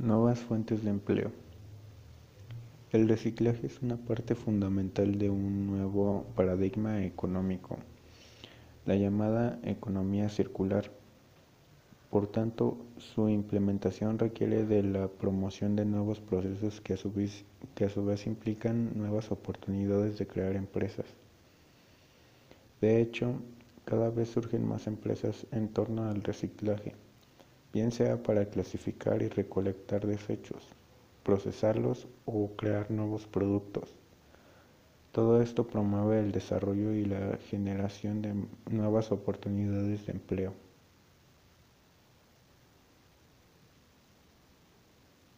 Nuevas fuentes de empleo. El reciclaje es una parte fundamental de un nuevo paradigma económico, la llamada economía circular. Por tanto, su implementación requiere de la promoción de nuevos procesos que a su vez, implican nuevas oportunidades de crear empresas. De hecho, cada vez surgen más empresas en torno al reciclaje bien sea para clasificar y recolectar desechos, procesarlos o crear nuevos productos. Todo esto promueve el desarrollo y la generación de nuevas oportunidades de empleo.